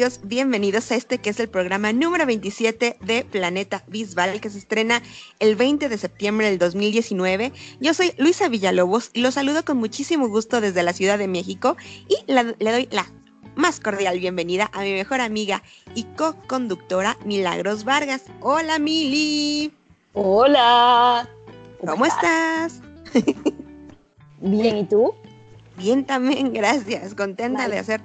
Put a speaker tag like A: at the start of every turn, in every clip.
A: Amigos? Bienvenidos a este que es el programa número 27 de Planeta Bisbal que se estrena el 20 de septiembre del 2019. Yo soy Luisa Villalobos y los saludo con muchísimo gusto desde la Ciudad de México y le doy la más cordial bienvenida a mi mejor amiga y co-conductora Milagros Vargas. Hola Mili.
B: Hola.
A: ¿Cómo, estás?
B: Bien, ¿y tú?
A: Bien también, gracias. Contenta de hacer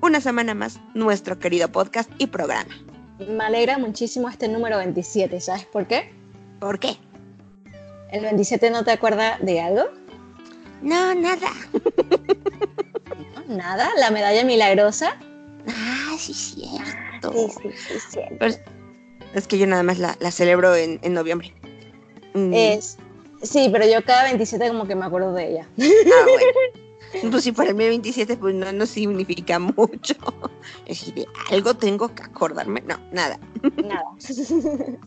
A: una semana más nuestro querido podcast y programa.
B: Me alegra muchísimo este número 27, ¿sabes por qué?
A: ¿Por qué?
B: ¿El 27 no te acuerda de algo?
A: No, nada.
B: ¿Nada? ¿La medalla milagrosa?
A: Ah, sí, cierto.
B: Sí, sí, sí, cierto.
A: es que yo nada más la, celebro en, noviembre.
B: Mm. Es, sí, pero yo cada 27 como que me acuerdo de ella.
A: Ah, bueno. Pues si para el 27 pues no, no significa mucho. Es decir, algo tengo que acordarme. No, nada.
B: Nada.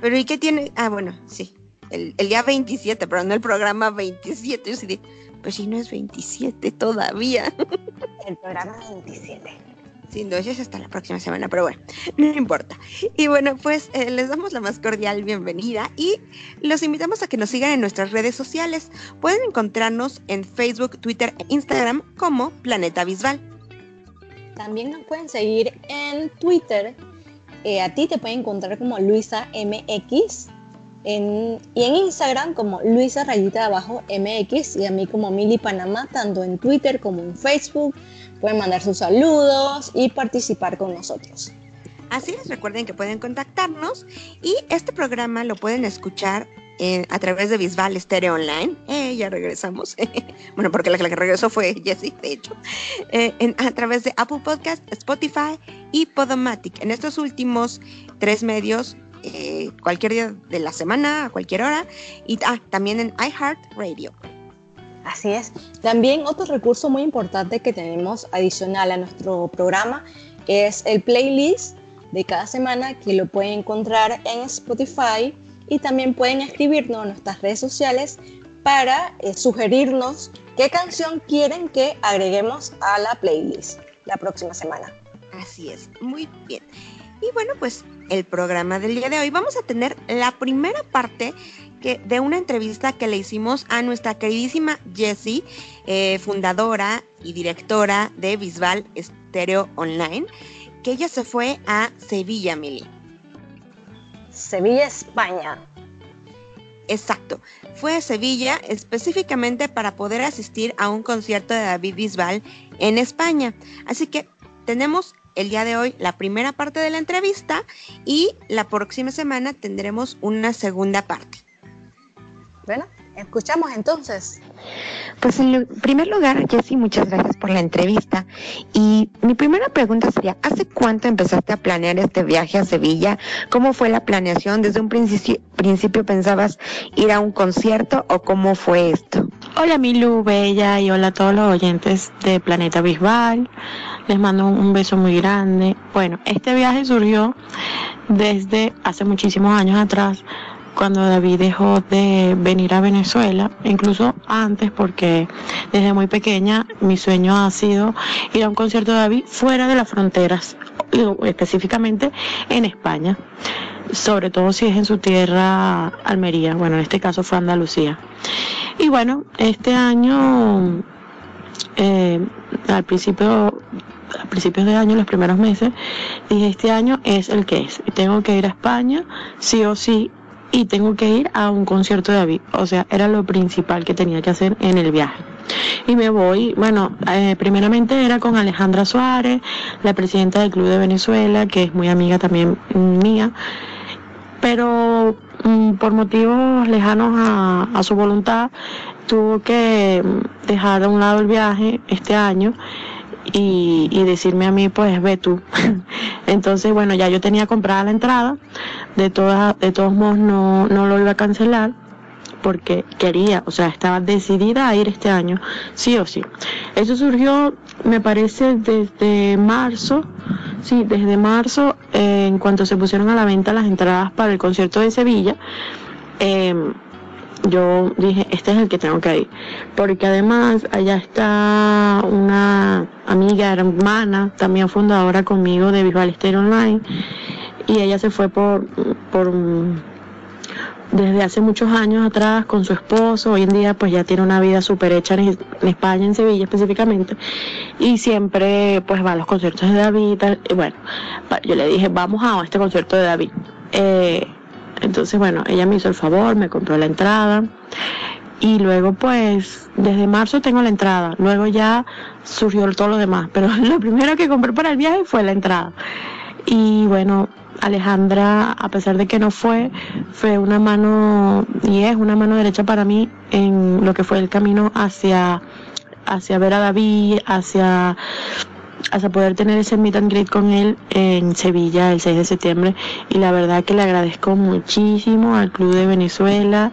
A: Pero ¿y qué tiene? Ah, bueno, sí. El, día 27, pero no el programa 27. Yo sí pues si no es 27 todavía.
B: El programa 27.
A: Sin no, es hasta la próxima semana, pero bueno, no importa. Y bueno, pues eh, les damos la más cordial bienvenida y los invitamos a que nos sigan en nuestras redes sociales. Pueden encontrarnos en Facebook, Twitter e Instagram como Planeta Visual.
B: También nos pueden seguir en Twitter. Eh, a ti te pueden encontrar como Luisa MX y en Instagram como Luisa Rayita Abajo MX y a mí como Mili Panamá, tanto en Twitter como en Facebook. Pueden mandar sus saludos y participar con nosotros.
A: Así es, recuerden que pueden contactarnos y este programa lo pueden escuchar a través de Bisbal Stereo Online. Eh, ya regresamos. bueno, porque la, que regresó fue Jessie, de hecho. Eh, a través de Apple Podcast, Spotify y Podomatic. En estos últimos tres medios, eh, cualquier día de la semana, a cualquier hora. Y ah, también en iHeartRadio.
B: Así es. También otro recurso muy importante que tenemos adicional a nuestro programa es el playlist de cada semana que lo pueden encontrar en Spotify y también pueden escribirnos en nuestras redes sociales para eh, sugerirnos qué canción quieren que agreguemos a la playlist la próxima semana.
A: Así es, muy bien. Y bueno, pues el programa del día de hoy vamos a tener la primera parte que, de una entrevista que le hicimos a nuestra queridísima Jessie, eh, fundadora y directora de Bisbal Stereo Online, que ella se fue a Sevilla, Mili.
B: Sevilla, España.
A: Exacto. Fue a Sevilla específicamente para poder asistir a un concierto de David Bisbal en España. Así que tenemos el día de hoy la primera parte de la entrevista y la próxima semana tendremos una segunda parte.
B: Bueno, escuchamos entonces.
A: Pues en primer lugar, Jessy, muchas gracias por la entrevista. Y mi primera pregunta sería, ¿hace cuánto empezaste a planear este viaje a Sevilla? ¿Cómo fue la planeación? ¿Desde un principio, principio pensabas ir a un concierto o cómo fue esto?
C: Hola Milu, Bella y hola a todos los oyentes de Planeta Bisbal. Les mando un beso muy grande. Bueno, este viaje surgió desde hace muchísimos años atrás cuando David dejó de venir a Venezuela, incluso antes porque desde muy pequeña mi sueño ha sido ir a un concierto de David fuera de las fronteras, específicamente en España, sobre todo si es en su tierra Almería, bueno, en este caso fue Andalucía. Y bueno, este año, eh, al principio a principios de año, los primeros meses, dije, este año es el que es. Tengo que ir a España, sí o sí, y tengo que ir a un concierto de David. O sea, era lo principal que tenía que hacer en el viaje. Y me voy, bueno, eh, primeramente era con Alejandra Suárez, la presidenta del Club de Venezuela, que es muy amiga también mía, pero mm, por motivos lejanos a, su voluntad, tuvo que dejar a un lado el viaje este año y, y decirme a mí, pues ve tú. Entonces, bueno, ya yo tenía comprada la entrada, de, todas, de todos modos no, no lo iba a cancelar porque quería, o sea, estaba decidida a ir este año, sí o sí. Eso surgió, me parece, desde marzo, sí, desde marzo, eh, en cuanto se pusieron a la venta las entradas para el concierto de Sevilla. Eh, yo dije, este es el que tengo que ir. Porque además allá está una amiga, hermana, también fundadora conmigo de Visual Stereo Online. Y ella se fue por, por desde hace muchos años atrás con su esposo. Hoy en día pues ya tiene una vida súper hecha en, España, en Sevilla específicamente. Y siempre pues va a los conciertos de David. Y bueno, yo le dije, vamos a este concierto de David. Eh, entonces, bueno, ella me hizo el favor, me compró la entrada. Y luego, pues, desde marzo tengo la entrada. Luego ya surgió todo lo demás. Pero lo primero que compré para el viaje fue la entrada. Y bueno, Alejandra, a pesar de que no fue, fue una mano, y es una mano derecha para mí en lo que fue el camino hacia, hacia ver a David, hacia hasta poder tener ese meet and greet con él en Sevilla el 6 de septiembre. Y la verdad que le agradezco muchísimo al Club de Venezuela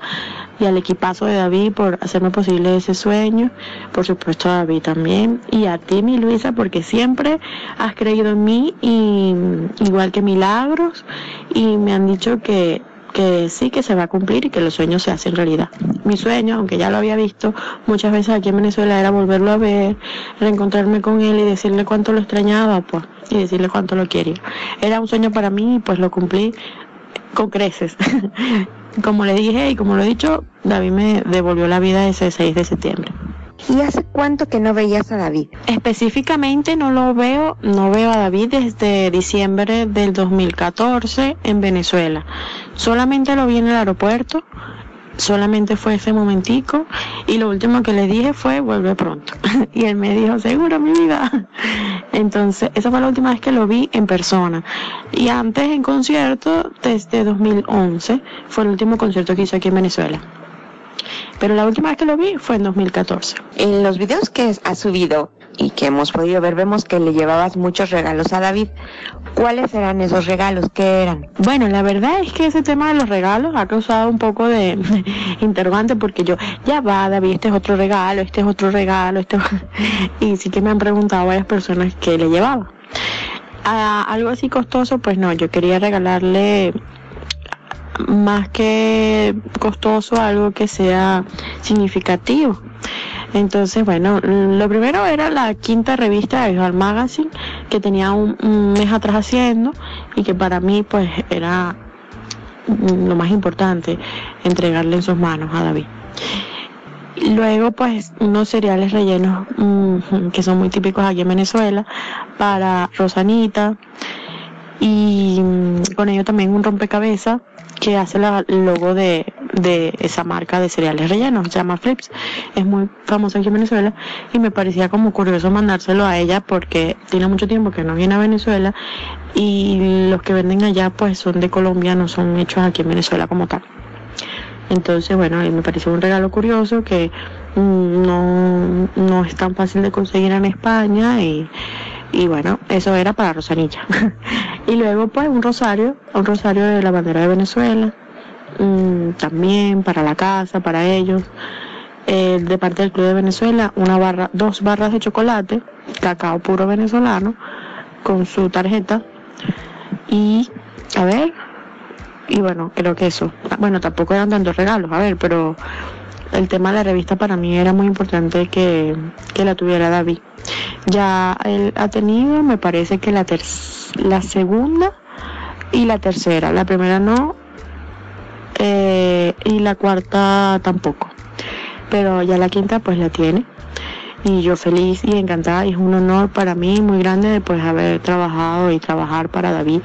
C: y al equipazo de David por hacerme posible ese sueño, por supuesto a David también y a ti mi Luisa porque siempre has creído en mí y igual que Milagros y me han dicho que que sí que se va a cumplir y que los sueños se hacen realidad. Mi sueño, aunque ya lo había visto muchas veces aquí en Venezuela, era volverlo a ver, reencontrarme con él y decirle cuánto lo extrañaba, pues, y decirle cuánto lo quería. Era un sueño para mí y pues lo cumplí con creces. como le dije y como lo he dicho, David me devolvió la vida ese 6 de septiembre.
A: ¿Y hace cuánto que no veías a David?
C: Específicamente no lo veo, no veo a David desde diciembre del 2014 en Venezuela. Solamente lo vi en el aeropuerto, solamente fue ese momentico y lo último que le dije fue vuelve pronto. y él me dijo, seguro mi vida. Entonces, esa fue la última vez que lo vi en persona. Y antes en concierto, desde 2011, fue el último concierto que hizo aquí en Venezuela pero la última vez que lo vi fue en 2014.
A: En los videos que ha subido y que hemos podido ver, vemos que le llevabas muchos regalos a David. ¿Cuáles eran esos regalos? ¿Qué eran?
C: Bueno, la verdad es que ese tema de los regalos ha causado un poco de interrogante porque yo, ya va, David, este es otro regalo, este es otro regalo, este y sí que me han preguntado varias personas qué le llevaba. A algo así costoso, pues no, yo quería regalarle más que costoso, algo que sea significativo. Entonces, bueno, lo primero era la quinta revista de Visual Magazine que tenía un, mes atrás haciendo y que para mí pues era lo más importante entregarle en sus manos a David. Luego pues unos cereales rellenos mm, que son muy típicos aquí en Venezuela para Rosanita y mm, con ello también un rompecabezas que hace el logo de, esa marca de cereales rellenos, se llama Flips, es muy famosa aquí en Venezuela y me parecía como curioso mandárselo a ella porque tiene mucho tiempo que no viene a Venezuela y los que venden allá pues son de Colombia, no son hechos aquí en Venezuela como tal. Entonces, bueno, me pareció un regalo curioso que mm, no, no es tan fácil de conseguir en España y y bueno, eso era para Rosanilla. y luego pues un rosario, un rosario de la bandera de Venezuela, mm, también para la casa, para ellos. de parte del Club de Venezuela, una barra, dos barras de chocolate, cacao puro venezolano, con su tarjeta. Y, a ver, y bueno, creo que eso. Bueno, tampoco eran tantos regalos, a ver, pero el tema de la revista para mí era muy importante que, que la tuviera David. Ya él ha tenido, me parece que la, la segunda y la tercera. La primera no eh, y la cuarta tampoco. Pero ya la quinta pues la tiene. Y yo feliz y encantada. Y es un honor para mí muy grande de pues haber trabajado y trabajar para David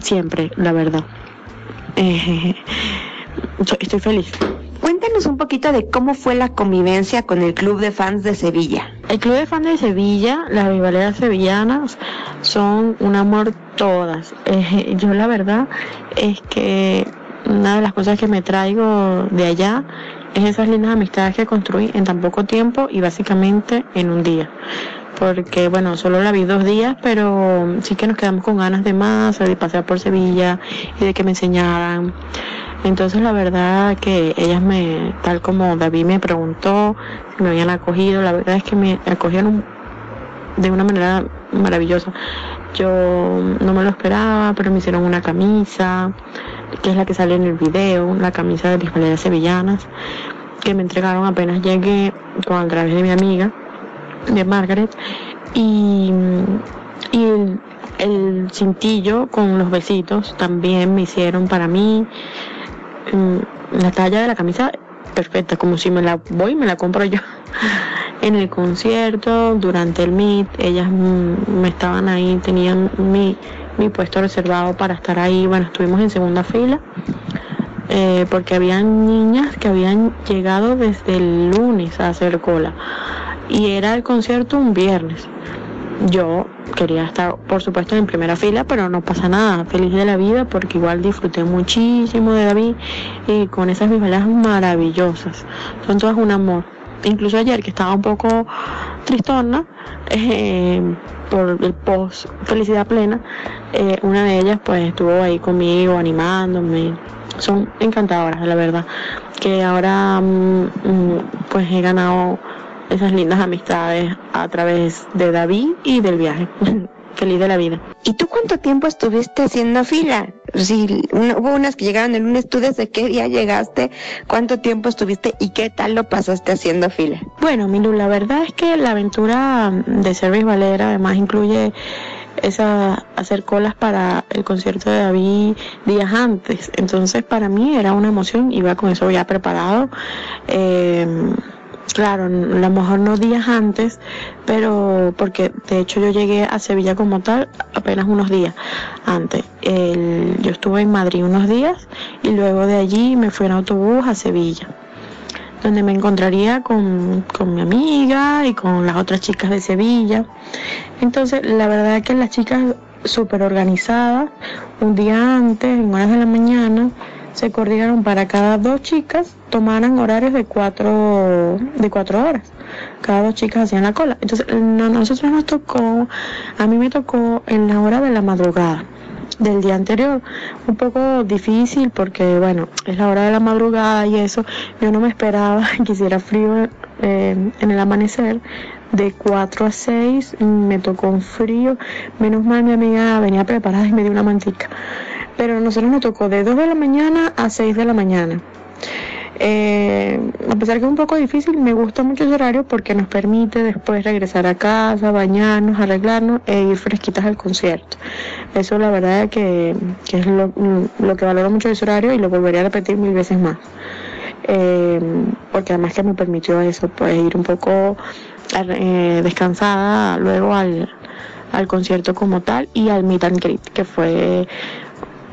C: siempre, la verdad. Eh, estoy feliz.
A: Cuéntanos un poquito de cómo fue la convivencia con el Club de Fans de Sevilla.
C: El Club de Fans de Sevilla, las rivaleras sevillanas, son un amor todas. Eh, yo la verdad es que una de las cosas que me traigo de allá es esas lindas amistades que construí en tan poco tiempo y básicamente en un día. porque bueno, solo la vi dos días, pero sí que nos quedamos con ganas de más, de pasear por Sevilla y de que me enseñaran. Entonces la verdad que ellas me, tal como David me preguntó si me habían acogido, la verdad es que me acogieron de una manera maravillosa. Yo no me lo esperaba, pero me hicieron una camisa, que es la que sale en el video, la camisa de mis sevillanas, que me entregaron apenas llegué con a través de mi amiga, de Margaret, y, y el, el cintillo con los besitos también me hicieron para mí. Mm, la talla de la camisa perfecta, como si me la voy me la compro yo. en el concierto, durante el meet, ellas mm, me estaban ahí, tenían mi, mi puesto reservado para estar ahí. Bueno, estuvimos en segunda fila. Eh, porque habían niñas que habían llegado desde el lunes a hacer cola y era el concierto un viernes. Yo quería estar, por supuesto, en primera fila, pero no pasa nada, feliz de la vida, porque igual disfruté muchísimo de David y con esas bisabuelas maravillosas. Son todas un amor. Incluso ayer, que estaba un poco tristona, eh, por el post Felicidad Plena, eh, una de ellas pues estuvo ahí conmigo animándome. Son encantadoras, la verdad. Que ahora mm, mm, pues he ganado esas lindas amistades a través de David y del viaje. Feliz de la vida.
A: ¿Y tú cuánto tiempo estuviste haciendo fila? Si hubo unas que llegaron el lunes, ¿tú desde qué día llegaste? ¿Cuánto tiempo estuviste y qué tal lo pasaste haciendo fila?
C: Bueno, Milu, la verdad es que la aventura de Service Valera además incluye esa hacer colas para el concierto de David días antes. Entonces para mí era una emoción, iba con eso ya preparado. Eh, Claro, a lo mejor no días antes, pero porque de hecho yo llegué a Sevilla como tal apenas unos días antes. yo estuve en Madrid unos días y luego de allí me fui en autobús a Sevilla, donde me encontraría con, con mi amiga y con las otras chicas de Sevilla. Entonces, la verdad es que las chicas súper organizadas, un día antes, en horas de la mañana, se coordinaron para cada dos chicas tomaran horarios de cuatro, de cuatro horas. Cada dos chicas hacían la cola. Entonces, no, nosotros nos tocó, a mí me tocó en la hora de la madrugada del día anterior. Un poco difícil porque, bueno, es la hora de la madrugada y eso. Yo no me esperaba que hiciera frío eh, en el amanecer. De 4 a 6 me tocó un frío. Menos mal mi amiga venía preparada y me dio una mantica pero a nosotros nos tocó de 2 de la mañana a 6 de la mañana. Eh, a pesar que es un poco difícil, me gusta mucho ese horario porque nos permite después regresar a casa, bañarnos, arreglarnos e ir fresquitas al concierto. Eso la verdad que, que es lo, que valoro mucho ese horario y lo volvería a repetir mil veces más. Eh, porque además que me permitió eso, pues ir un poco eh, descansada luego al, al concierto como tal y al meet and greet, que fue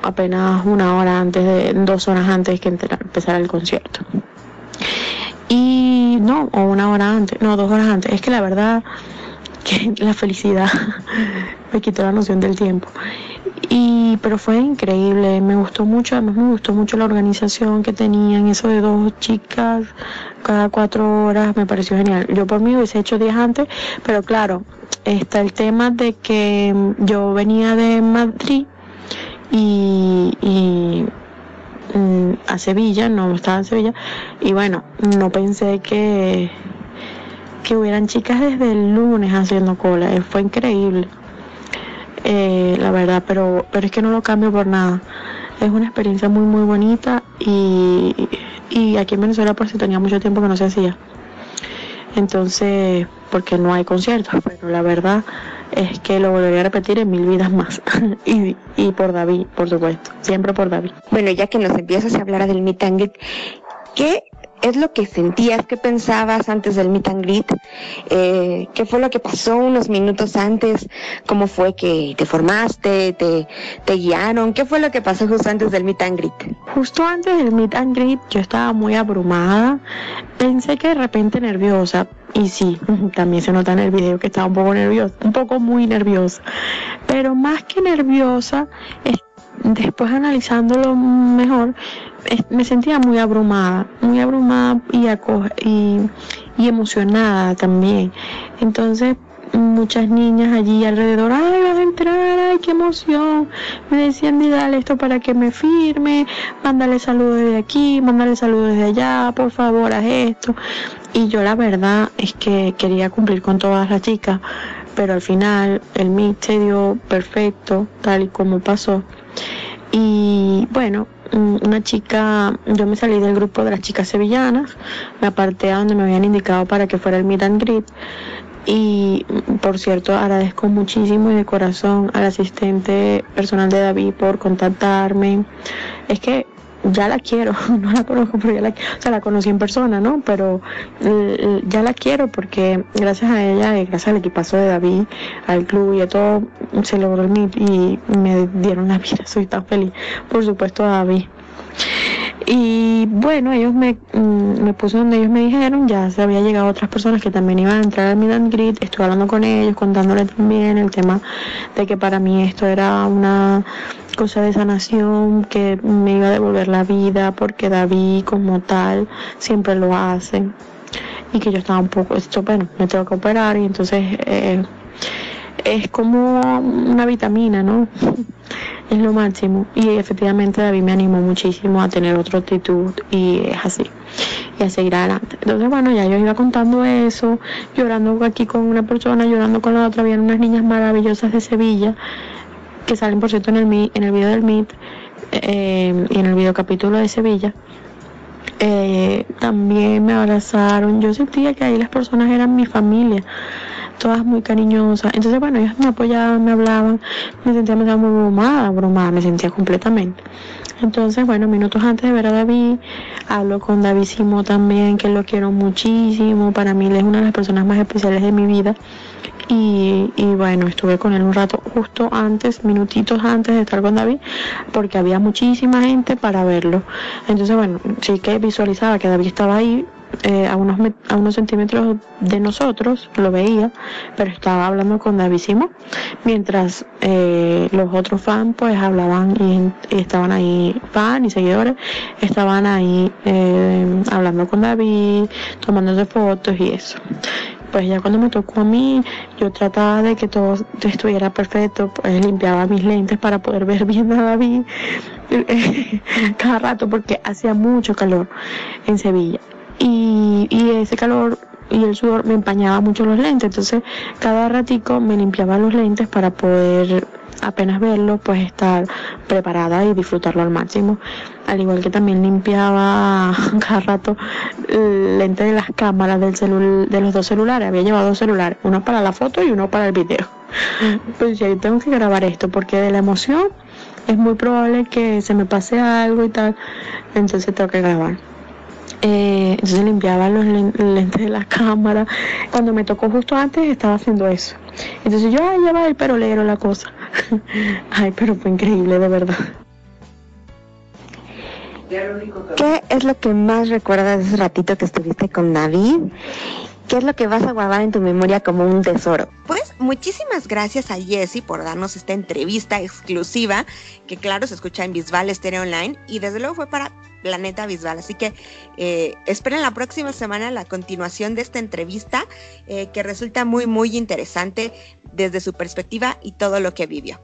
C: apenas una hora antes de, dos horas antes que empezara el concierto. Y no, o una hora antes, no, dos horas antes. Es que la verdad que la felicidad me quitó la noción del tiempo. Y, pero fue increíble, me gustó mucho, además me gustó mucho la organización que tenían, eso de dos chicas cada cuatro horas, me pareció genial. Yo por mí hubiese hecho días antes, pero claro, está el tema de que yo venía de Madrid y, mm, a Sevilla, no estaba en Sevilla, y bueno, no pensé que, que hubieran chicas desde el lunes haciendo cola, eh, fue increíble, eh, la verdad, pero, pero es que no lo cambio por nada. Es una experiencia muy muy bonita y, y aquí en Venezuela pues tenía mucho tiempo que no se hacía. Entonces, porque no hay conciertos, pero la verdad es que lo volvería a repetir en mil vidas más. y, y, por David, por supuesto, siempre por David.
A: Bueno, ya que nos empiezas a hablar del meet and greet, ¿qué es lo que sentías, qué pensabas antes del meet and greet, eh, qué fue lo que pasó unos minutos antes, cómo fue que te formaste, te, te guiaron, qué fue lo que pasó justo antes del meet and greet.
C: Justo antes del meet and greet yo estaba muy abrumada, pensé que de repente nerviosa, y sí, también se nota en el video que estaba un poco nerviosa, un poco muy nerviosa, pero más que nerviosa, después analizándolo mejor, me sentía muy abrumada, muy abrumada y, y, y emocionada también. Entonces muchas niñas allí alrededor, ay, vas a entrar, ay, qué emoción. Me decían, dale esto para que me firme, mándale saludos desde aquí, mándale saludos desde allá, por favor, haz esto. Y yo la verdad es que quería cumplir con todas las chicas, pero al final el mix se dio perfecto, tal y como pasó. Y bueno, una chica, yo me salí del grupo de las chicas sevillanas, me aparté a donde me habían indicado para que fuera el meet and greet. Y por cierto, agradezco muchísimo y de corazón al asistente personal de David por contactarme. Es que ya la quiero, no la conozco, pero ya la, o sea, la conocí en persona, ¿no? Pero eh, ya la quiero porque gracias a ella y gracias al equipazo de David, al club y a todo, se logró el y me dieron la vida, soy tan feliz. Por supuesto, David. Y bueno, ellos me, mm, me puse donde ellos me dijeron, ya se había llegado otras personas que también iban a entrar al Midan Grid, estuve hablando con ellos, contándoles también el tema de que para mí esto era una cosa de sanación, que me iba a devolver la vida, porque David como tal siempre lo hace, y que yo estaba un poco, esto, bueno, me tengo que operar, y entonces eh, es como una vitamina, ¿no? Es lo máximo. Y efectivamente David me animó muchísimo a tener otra actitud y es así. Y a seguir adelante. Entonces, bueno, ya yo iba contando eso, llorando aquí con una persona, llorando con la otra. Habían unas niñas maravillosas de Sevilla que salen, por cierto, en el, en el video del MIT eh, y en el video capítulo de Sevilla. Eh, también me abrazaron. Yo sentía que ahí las personas eran mi familia todas muy cariñosas. Entonces, bueno, ellos me apoyaban, me hablaban, me sentía, me muy bromada, bromada, me sentía completamente. Entonces, bueno, minutos antes de ver a David, hablo con David Simo también, que lo quiero muchísimo. Para mí él es una de las personas más especiales de mi vida. Y, bueno, estuve con él un rato justo antes, minutitos antes de estar con David, porque había muchísima gente para verlo. Entonces, bueno, sí que visualizaba que David estaba ahí, eh, a, unos, a unos centímetros de nosotros, lo veía, pero estaba hablando con David Simón, mientras eh, los otros fans pues hablaban y, estaban ahí, fans y seguidores, estaban ahí eh, hablando con David, tomándose fotos y eso. Pues ya cuando me tocó a mí, yo trataba de que todo estuviera perfecto, pues limpiaba mis lentes para poder ver bien a David cada rato porque hacía mucho calor en Sevilla y, y ese calor y el sudor me empañaba mucho los lentes, entonces cada ratico me limpiaba los lentes para poder apenas verlo, pues estar preparada y disfrutarlo al máximo. Al igual que también limpiaba cada rato el lente de las cámaras del celu de los dos celulares. Había llevado dos celulares, uno para la foto y uno para el video. Pues ya tengo que grabar esto porque de la emoción es muy probable que se me pase algo y tal, entonces tengo que grabar. Eh, entonces limpiaba los lentes de la cámara. Cuando me tocó justo antes estaba haciendo eso. Entonces yo, ay, ya va el perolero la cosa. ay, pero fue increíble, de verdad.
A: ¿Qué es lo que más recuerdas de ese ratito que estuviste con David? ¿Qué es lo que vas a guardar en tu memoria como un tesoro? Pues muchísimas gracias a Jesse por darnos esta entrevista exclusiva, que claro se escucha en Bisbal Stereo Online y desde luego fue para Planeta Visual. Así que eh, esperen la próxima semana la continuación de esta entrevista eh, que resulta muy, muy interesante desde su perspectiva y todo lo que vivió.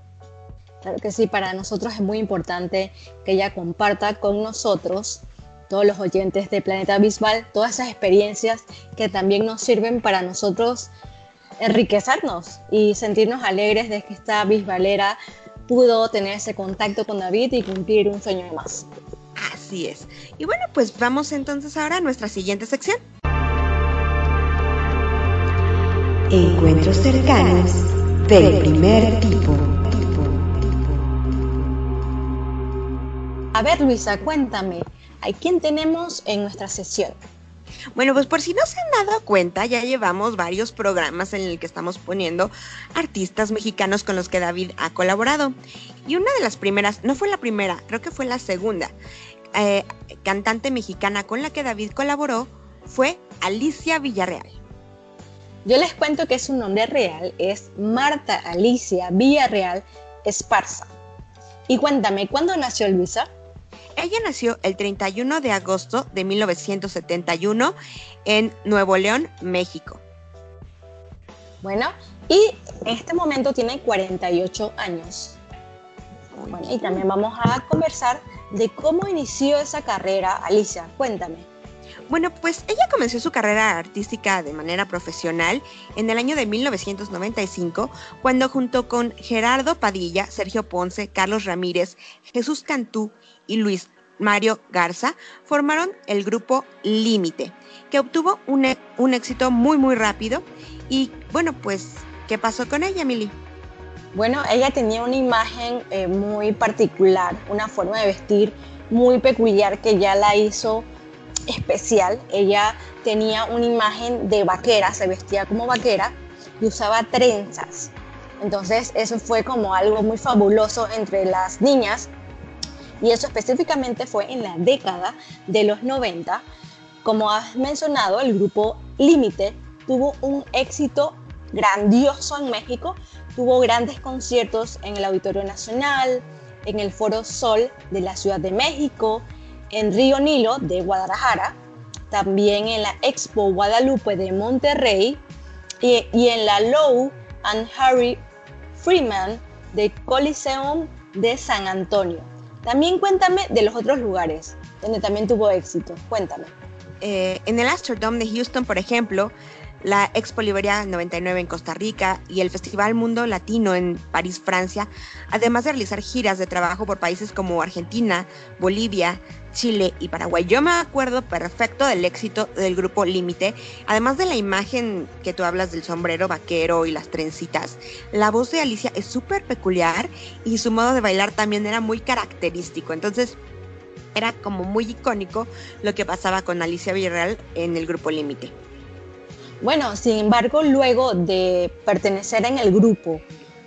B: Claro que sí, para nosotros es muy importante que ella comparta con nosotros, todos los oyentes de Planeta Visual, todas esas experiencias que también nos sirven para nosotros enriquecernos y sentirnos alegres de que esta bisbalera pudo tener ese contacto con David y cumplir un sueño más.
A: Así es. Y bueno, pues vamos entonces ahora a nuestra siguiente sección.
D: Encuentros cercanos del primer tipo.
B: A ver, Luisa, cuéntame, ¿a quién tenemos en nuestra sesión?
A: Bueno, pues por si no se han dado cuenta, ya llevamos varios programas en el que estamos poniendo artistas mexicanos con los que David ha colaborado. Y una de las primeras, no fue la primera, creo que fue la segunda, eh, cantante mexicana con la que David colaboró fue Alicia Villarreal.
B: Yo les cuento que su nombre real es Marta Alicia Villarreal Esparza. Y cuéntame, ¿cuándo nació Luisa?
A: Ella nació el 31 de agosto de 1971 en Nuevo León, México.
B: Bueno, y en este momento tiene 48 años. Bueno, y también vamos a conversar de cómo inició esa carrera. Alicia, cuéntame.
A: Bueno, pues ella comenzó su carrera artística de manera profesional en el año de 1995, cuando junto con Gerardo Padilla, Sergio Ponce, Carlos Ramírez, Jesús Cantú y Luis Mario Garza formaron el grupo Límite, que obtuvo un, e, un, éxito muy muy rápido. Y bueno, pues, ¿qué pasó con ella, Mili?
B: Bueno, ella tenía una imagen eh, muy particular, una forma de vestir muy peculiar que ya la hizo especial. Ella tenía una imagen de vaquera, se vestía como vaquera y usaba trenzas. Entonces eso fue como algo muy fabuloso entre las niñas y eso específicamente fue en la década de los 90. Como has mencionado, el grupo Límite tuvo un éxito grandioso en México, tuvo grandes conciertos en el Auditorio Nacional, en el Foro Sol de la Ciudad de México, en Río Nilo de Guadalajara, también en la Expo Guadalupe de Monterrey y, en la Low and Harry Freeman de Coliseum de San Antonio. También cuéntame de los otros lugares donde también tuvo éxito. Cuéntame.
A: Eh, en el Astrodome de Houston, por ejemplo, la Expo Liberia 99 en Costa Rica y el Festival Mundo Latino en París, Francia, además de realizar giras de trabajo por países como Argentina, Bolivia, Chile y Paraguay. Yo me acuerdo perfecto del éxito del grupo Límite, además de la imagen que tú hablas del sombrero vaquero y las trencitas. La voz de Alicia es súper peculiar y su modo de bailar también era muy característico. Entonces, era como muy icónico lo que pasaba con Alicia Villarreal en el grupo Límite.
B: Bueno, sin embargo, luego de pertenecer en el grupo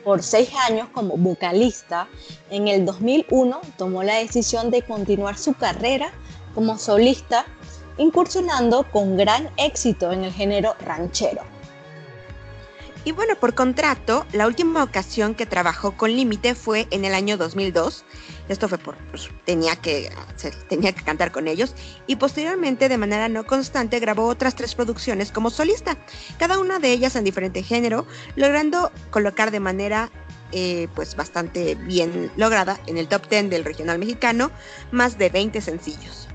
B: por seis años como vocalista, en el 2001 tomó la decisión de continuar su carrera como solista, incursionando con gran éxito en el género ranchero.
A: Y bueno, por contrato, la última ocasión que trabajó con Límite fue en el año 2002. Esto fue por, pues, tenía que tenía que cantar con ellos. Y posteriormente, de manera no constante, grabó otras tres producciones como solista, cada una de ellas en diferente género, logrando colocar de manera eh, pues bastante bien lograda en el top 10 del regional mexicano más de 20 sencillos.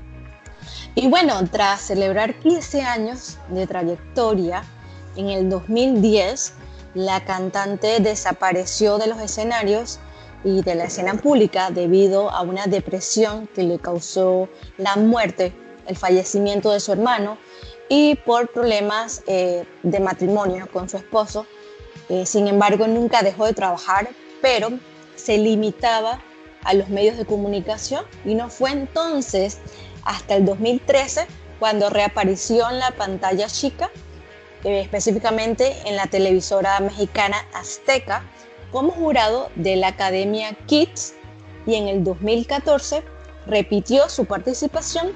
B: Y bueno, tras celebrar 15 años de trayectoria, en el 2010 la cantante desapareció de los escenarios y de la escena pública debido a una depresión que le causó la muerte, el fallecimiento de su hermano y por problemas eh, de matrimonio con su esposo. Eh, sin embargo, nunca dejó de trabajar, pero se limitaba a los medios de comunicación y no fue entonces hasta el 2013 cuando reapareció en la pantalla chica eh, específicamente en la televisora mexicana Azteca, como jurado de la Academia Kids y en el 2014 repitió su participación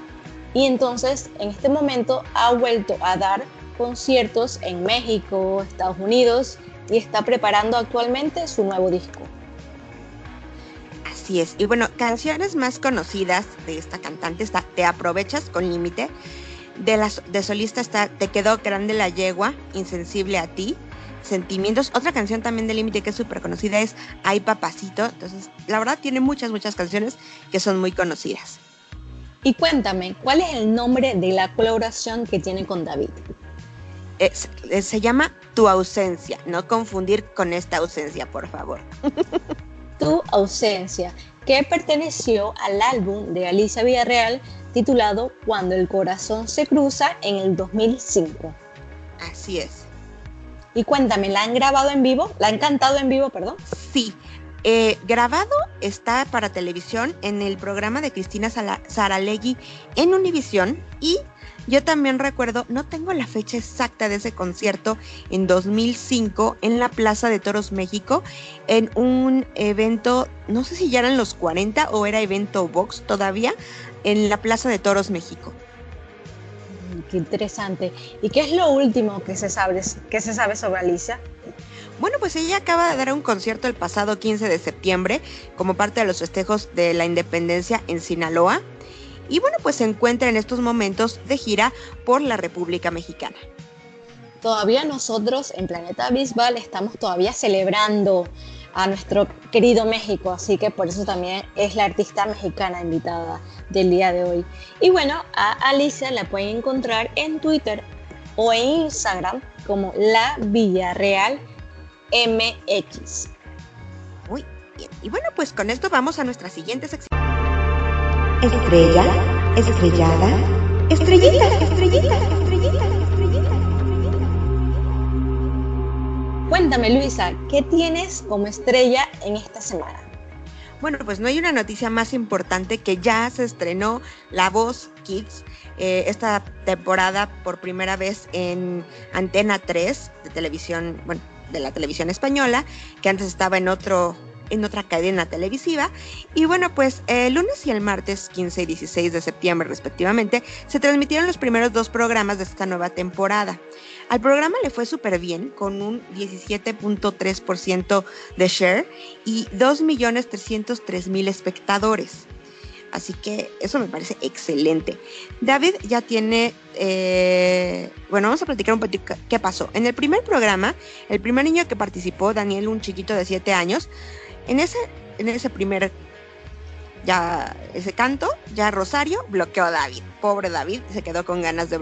B: y entonces en este momento ha vuelto a dar conciertos en México, Estados Unidos y está preparando actualmente su nuevo disco.
A: Así es. Y bueno, canciones más conocidas de esta cantante está Te aprovechas con límite, de, las, de solista está Te quedó grande la yegua, Insensible a ti, Sentimientos. Otra canción también de Límite que es súper conocida es Ay Papacito. Entonces, la verdad tiene muchas, muchas canciones que son muy conocidas.
B: Y cuéntame, ¿cuál es el nombre de la colaboración que tiene con David?
A: se llama Tu ausencia, no confundir con esta ausencia, por favor.
B: tu ausencia, que perteneció al álbum de Alicia Villarreal titulado Cuando el corazón se cruza en el 2005.
A: Así es.
B: Y cuéntame, ¿la han grabado en vivo? ¿La han cantado en vivo, perdón?
A: Sí. Eh, grabado está para televisión en el programa de Cristina Saralegui en Univisión y yo también recuerdo, no tengo la fecha exacta de ese concierto, en 2005 en la Plaza de Toros México, en un evento, no sé si ya eran los 40 o era evento box todavía, en la Plaza de Toros México.
B: Qué interesante. ¿Y qué es lo último que se sabe, que se sabe sobre Alicia?
A: Bueno, pues ella acaba de dar un concierto el pasado 15 de septiembre como parte de los festejos de la independencia en Sinaloa. Y bueno, pues se encuentra en estos momentos de gira por la República Mexicana.
B: todavía nosotros en Planeta Bisbal estamos todavía celebrando a nuestro querido México, así que por eso también es la artista mexicana invitada del día de hoy. Y bueno, a Alicia la pueden encontrar en Twitter o en Instagram como La Villarreal MX.
A: Muy bien. Y bueno, pues con esto vamos a nuestra siguiente sección.
D: Estrella, estrellada, estrellita, estrellita, estrellita, estrellita.
B: Cuéntame, Luisa, ¿qué tienes como estrella en esta semana?
A: Bueno, pues no hay una noticia más importante que ya se estrenó La Voz Kids eh, esta temporada por primera vez en Antena 3 de televisión, bueno, de la televisión española, que antes estaba en otro en otra cadena televisiva. Y bueno, pues el lunes y el martes 15 y 16 de septiembre respectivamente se transmitieron los primeros dos programas de esta nueva temporada. Al programa le fue súper bien, con un 17.3% de share y 2.303.000 espectadores. Así que eso me parece excelente. David ya tiene, eh, bueno, vamos a platicar un poquito qué pasó. En el primer programa, el primer niño que participó, Daniel, un chiquito de 7 años, en ese, en ese primer, ya, ese canto, ya Rosario bloqueó a David. Pobre David, se quedó con ganas de,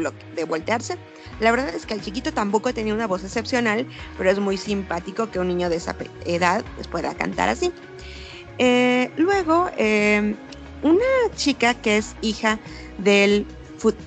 A: voltearse. La verdad es que el chiquito tampoco tenía una voz excepcional, pero es muy simpático que un niño de esa edad pues, pueda cantar así. Eh, luego, eh, una chica que es hija del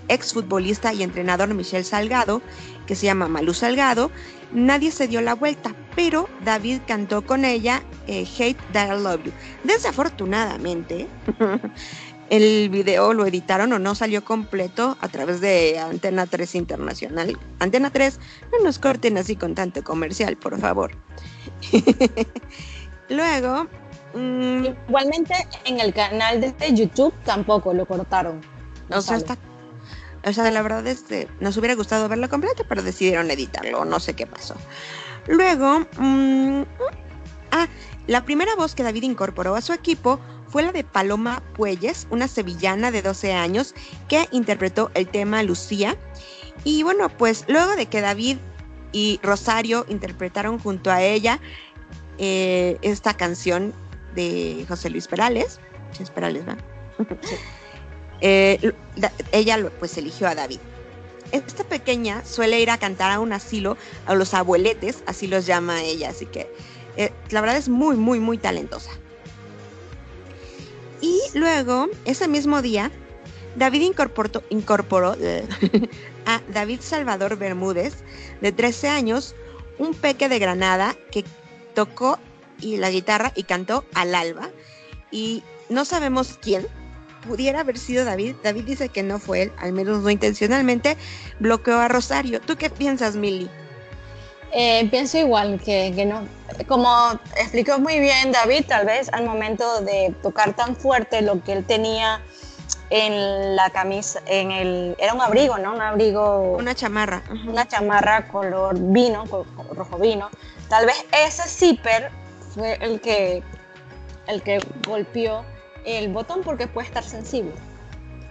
A: exfutbolista y entrenador Michelle Salgado, que se llama Malu Salgado, nadie se dio la vuelta, pero David cantó con ella eh, Hate That I Love You. Desafortunadamente, el video lo editaron o no salió completo a través de Antena 3 Internacional. Antena 3, no nos corten así con tanto comercial, por favor. Luego,
B: Mm, igualmente en el canal de YouTube tampoco lo cortaron.
A: o, sea, o sea, la verdad es que nos hubiera gustado verlo completo, pero decidieron editarlo, no sé qué pasó. Luego, mm, ah, la primera voz que David incorporó a su equipo fue la de Paloma Puelles, una sevillana de 12 años que interpretó el tema Lucía. Y bueno, pues luego de que David y Rosario interpretaron junto a ella eh, esta canción de José Luis Perales, Perales, ¿va? Eh, ella pues eligió a David. Esta pequeña suele ir a cantar a un asilo, a los abueletes, así los llama ella, así que eh, la verdad es muy, muy, muy talentosa. Y luego, ese mismo día, David incorporó, incorporó a David Salvador Bermúdez, de 13 años, un peque de Granada que tocó y la guitarra y cantó al alba. Y no sabemos quién. Pudiera haber sido David. David dice que no fue él, al menos no intencionalmente. Bloqueó a Rosario. ¿Tú qué piensas, Milly?
B: Eh, pienso igual que, que, no. Como explicó muy bien David, tal vez al momento de tocar tan fuerte lo que él tenía en la camisa, en el, era un abrigo, ¿no? Un abrigo.
A: Una chamarra.
B: Una chamarra color vino, rojo vino. Tal vez ese zipper fue el que, el que golpeó el botón porque puede estar sensible.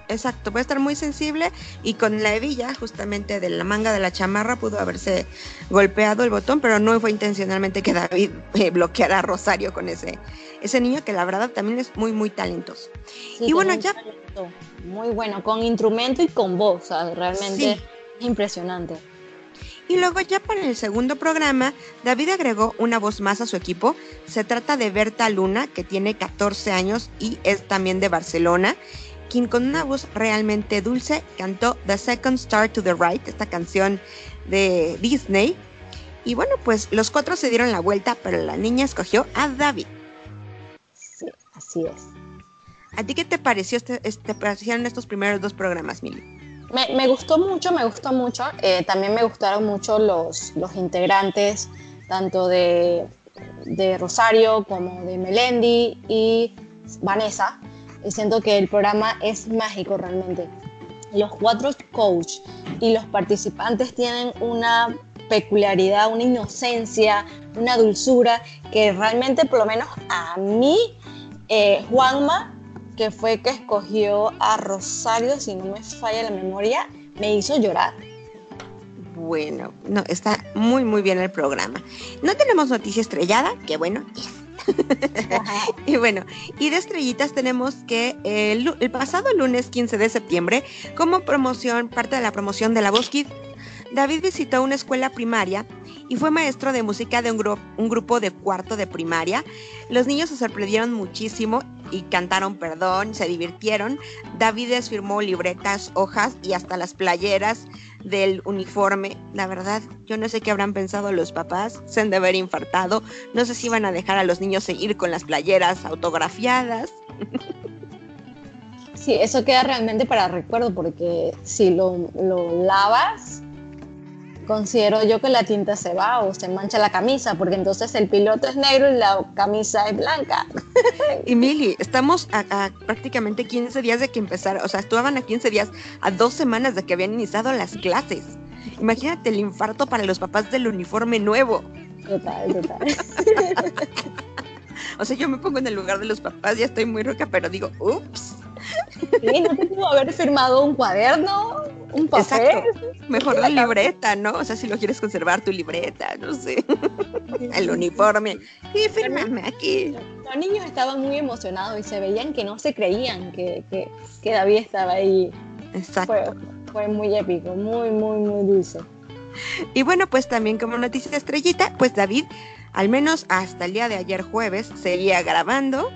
A: Exacto, puede estar muy sensible y con la hebilla justamente de la manga de la chamarra pudo haberse golpeado el botón, pero no fue intencionalmente que David eh, bloqueara a Rosario con ese, ese niño que la verdad también es muy, muy talentoso. y bueno, ya...
B: muy bueno, con instrumento y con voz, realmente impresionante.
A: Y luego ya para el segundo programa, David agregó una voz más a su equipo. Se trata de Berta Luna, que tiene 14 años y es también de Barcelona, quien con una voz realmente dulce cantó The Second Star to the Right, esta canción de Disney. Y bueno, pues los cuatro se dieron la vuelta, pero la niña escogió a David.
B: Sí, así es.
A: ¿A ti qué te pareció este, este, parecieron estos primeros dos programas, Mili?
B: Me, gustó mucho, me gustó mucho. Eh, también me gustaron mucho los, los integrantes, tanto de, de, Rosario como de Melendi y Vanessa. Y siento que el programa es mágico realmente. Los cuatro coach y los participantes tienen una peculiaridad, una inocencia, una dulzura que realmente, por lo menos a mí, eh, Juanma que fue que escogió a Rosario, si no me falla la memoria, me hizo llorar.
A: bueno, no, está muy, muy bien el programa. No tenemos noticia estrellada, que bueno, y bueno, y de estrellitas tenemos que el, el, pasado lunes 15 de septiembre, como promoción, parte de la promoción de la Voz David visitó una escuela primaria y fue maestro de música de un, gru un grupo de cuarto de primaria. Los niños se sorprendieron muchísimo y cantaron perdón, se divirtieron. David les firmó libretas, hojas y hasta las playeras del uniforme. La verdad, yo no sé qué habrán pensado los papás, se han de haber infartado. No sé si iban a dejar a los niños seguir con las playeras autografiadas.
B: Sí, eso queda realmente para recuerdo porque si lo, lo lavas considero yo que la tinta se va o se mancha la camisa, porque entonces el piloto es negro y la camisa es blanca.
A: Y Mili, estamos a, prácticamente 15 días de que empezara, o sea, estaban a 15 días, a dos semanas de que habían iniciado las clases. Imagínate el infarto para los papás del uniforme nuevo.
B: Total, total.
A: o sea, yo me pongo en el lugar de los papás, ya estoy muy roca, pero digo, ups.
B: Sí, no te pudo haber firmado un cuaderno, un papel.
A: Mejor la libreta, ¿no? O sea, si lo quieres conservar, tu libreta, no sé. El uniforme. Sí, fírmame aquí.
B: Los niños estaban muy emocionados y se veían que no se creían que, que, que David estaba ahí.
A: Exacto.
B: Fue, fue muy épico, muy, muy, muy dulce.
A: Y bueno, pues también como noticia estrellita, pues David, al menos hasta el día de ayer jueves, seguía grabando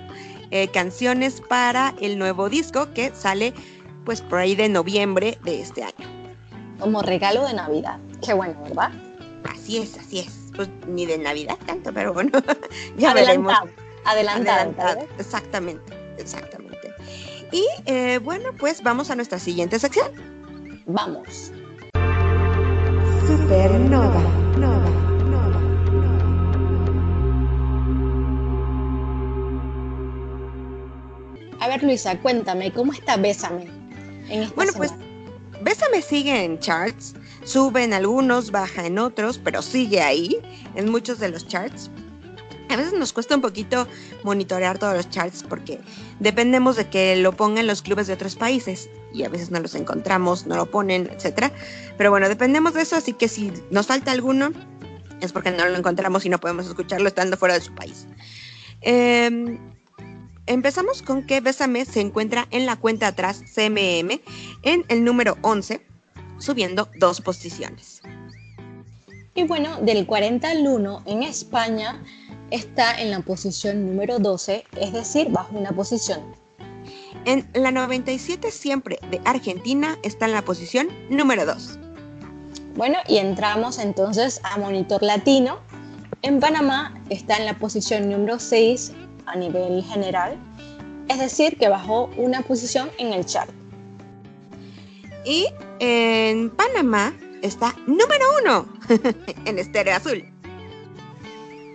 A: eh, canciones para el nuevo disco que sale pues por ahí de noviembre de este año.
B: Como regalo de Navidad. Qué bueno, ¿verdad?
A: Así es, así es. Pues ni de Navidad tanto, pero bueno, ya
B: adelantado,
A: veremos.
B: Adelantado.
A: Adelantado. Exactamente, exactamente. Y eh, bueno, pues vamos a nuestra siguiente sección.
B: Vamos.
D: Supernova, Nova, Nova,
B: A ver, Luisa, cuéntame, ¿cómo está Bésame? En esta
A: Bueno, pues? Bésame sigue en charts, sube en algunos, baja en otros, pero sigue ahí, en muchos de los charts. A veces nos cuesta un poquito monitorear todos los charts porque dependemos de que lo pongan los clubes de otros países y a veces no los encontramos, no lo ponen, etcétera. Pero bueno, dependemos de eso, así que si nos falta alguno es porque no lo encontramos y no podemos escucharlo estando fuera de su país. Eh, empezamos con que Bésame se encuentra en la cuenta atrás CMM en el número 11, subiendo dos posiciones.
B: Y bueno, del 40 al 1 en España está en la posición número 12, es decir, bajo una posición.
A: En la 97 siempre de Argentina está en la posición número 2.
B: Bueno, y entramos entonces a Monitor Latino. En Panamá está en la posición número 6 a nivel general, es decir, que bajó una posición en el chart.
A: Y en Panamá está número 1 en Estéreo Azul.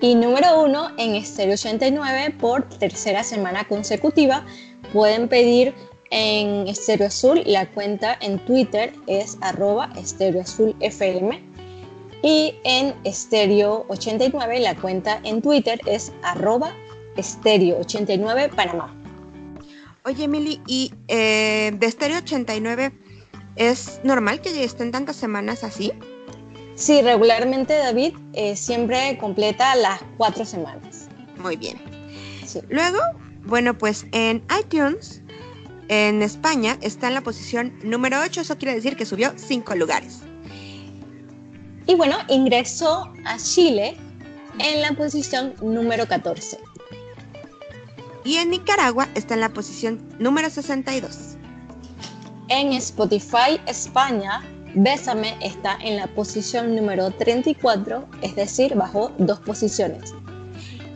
B: Y número 1 en Estéreo 89 por tercera semana consecutiva. Pueden pedir en Estéreo Azul, la cuenta en Twitter es arroba Estéreo Azul FM. Y en Estéreo 89, la cuenta en Twitter es arroba Estéreo 89 Panamá.
A: Oye, Emily, ¿y eh, de Estéreo 89 es normal que estén tantas semanas así?
B: Sí, regularmente David eh, siempre completa las cuatro semanas.
A: Muy bien.
B: Sí.
A: Luego, bueno, pues en iTunes, en España, está en la posición número 8. Eso quiere decir que subió 5 lugares.
B: Y bueno, ingresó a Chile en la posición número 14.
A: Y en Nicaragua está en la posición número 62.
B: En Spotify España, Bésame está en la posición número 34, es decir, bajó dos posiciones.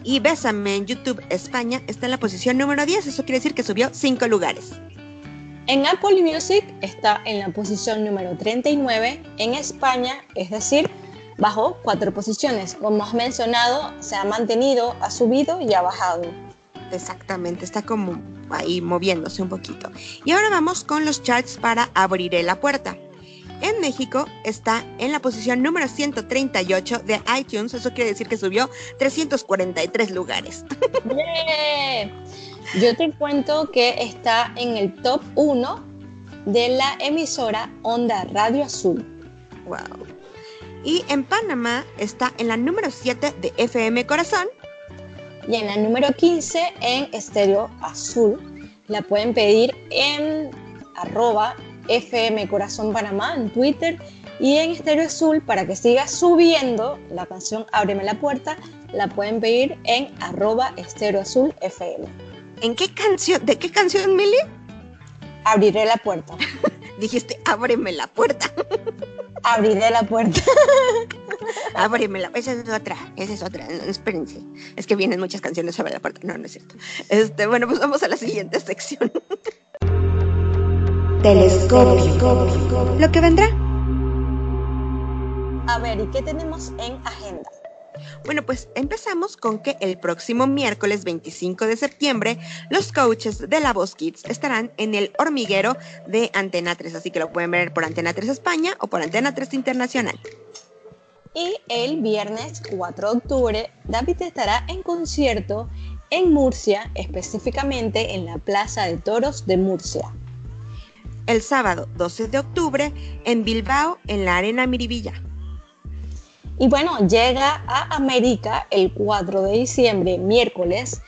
A: Y Bésame en YouTube España está en la posición número 10. Eso quiere decir que subió 5 lugares.
B: En Apple Music está en la posición número 39 en España, es decir, bajó cuatro posiciones. Como has mencionado, se ha mantenido, ha subido y ha bajado.
A: Exactamente, está como ahí moviéndose un poquito. Y ahora vamos con los charts para Abriré la puerta. En México está en la posición número 138 de iTunes, eso quiere decir que subió 343 lugares.
B: ¡Bien! Yo te cuento que está en el top 1 de la emisora Onda Radio Azul.
A: Wow. Y en Panamá está en la número 7 de FM Corazón.
B: Y en la número 15 en Estéreo Azul. La pueden pedir en arroba FM Corazón Panamá en Twitter y en Estéreo Azul para que siga subiendo la canción Ábreme la puerta. La pueden pedir en arroba Estéreo Azul FM.
A: ¿En qué canción? ¿De qué canción, Mili?
B: Abriré la puerta.
A: Dijiste, ábreme la puerta.
B: Abriré la puerta.
A: ábreme la Esa es otra, esa es otra. Espérense. Es que vienen muchas canciones sobre la puerta. No, no es cierto. Este, bueno, pues vamos a la siguiente sección.
D: Telescopio.
A: Lo que vendrá.
B: A ver, ¿y qué tenemos en agenda?
A: Bueno, pues empezamos con que el próximo miércoles 25 de septiembre los coaches de La Voz Kids estarán en el hormiguero de Antena 3, así que lo pueden ver por Antena 3 España o por Antena 3 Internacional.
B: Y el viernes 4 de octubre, David estará en concierto en Murcia, específicamente en la Plaza de Toros de Murcia.
A: El sábado 12 de octubre en Bilbao, en la Arena Miribilla.
B: Y bueno, llega a América el 4 de diciembre, miércoles,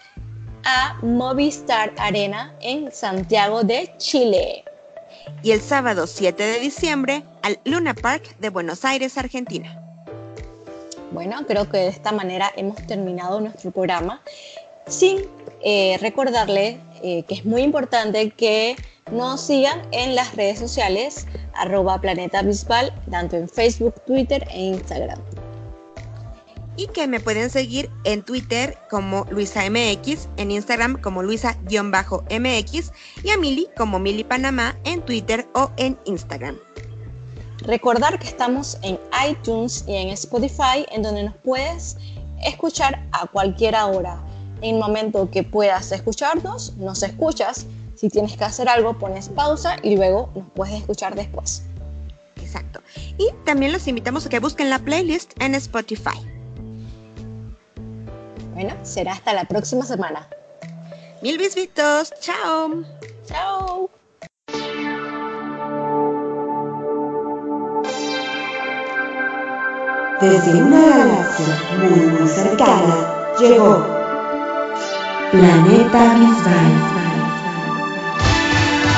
B: a Movistar Arena en Santiago de Chile.
A: Y el sábado 7 de diciembre al Luna Park de Buenos Aires, Argentina.
B: Bueno, creo que de esta manera hemos terminado nuestro programa sin eh, recordarle eh, que es muy importante que nos sigan en las redes sociales arroba Planeta Bisbal, tanto en Facebook, Twitter e Instagram
A: y que me pueden seguir en Twitter como LuisaMX, en Instagram como Luisa-MX y a Mili como Mili Panamá en Twitter o en Instagram.
B: Recordar que estamos en iTunes y en Spotify, en donde nos puedes escuchar a cualquier hora. En el momento que puedas escucharnos, nos escuchas. Si tienes que hacer algo, pones pausa y luego nos puedes escuchar después.
A: Exacto. Y también los invitamos a que busquen la playlist en Spotify.
B: Bueno, será hasta la próxima semana.
A: Mil besitos. Chao.
B: Chao.
D: Desde una galaxia muy muy cercana llegó Planeta Bisbal.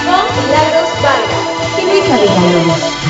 E: Con Milagros Vargas y Luisa Villalobos.